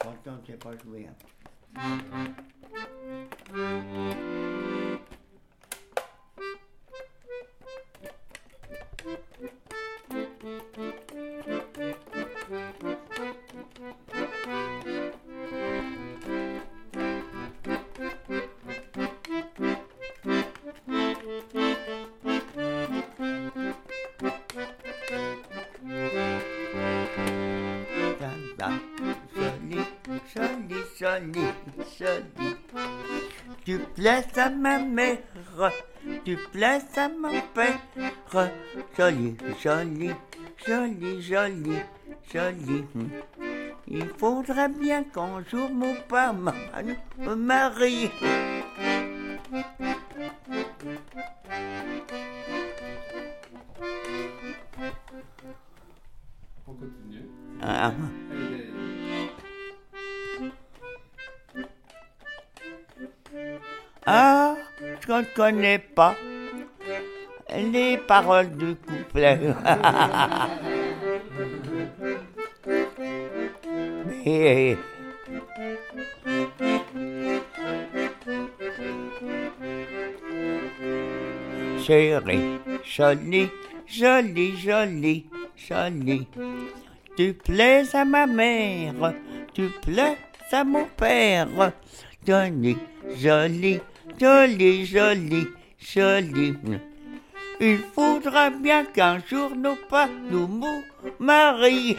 Pourtant, je sais pas jouer. Joli, joli, joli. Tu plais à ma mère, tu plais à mon père. Joli, joli, joli, joli, joli. Il faudrait bien qu'un jour mon père me marie. On continue. Ah, ah, je ne connais pas les paroles du couplet. Mais chérie, jolie, jolie, jolie, jolie. Tu plais à ma mère, tu plais à mon père. Jolie, jolie, Joli, joli, joli. Il faudra bien qu'un jour nos pas nous marient.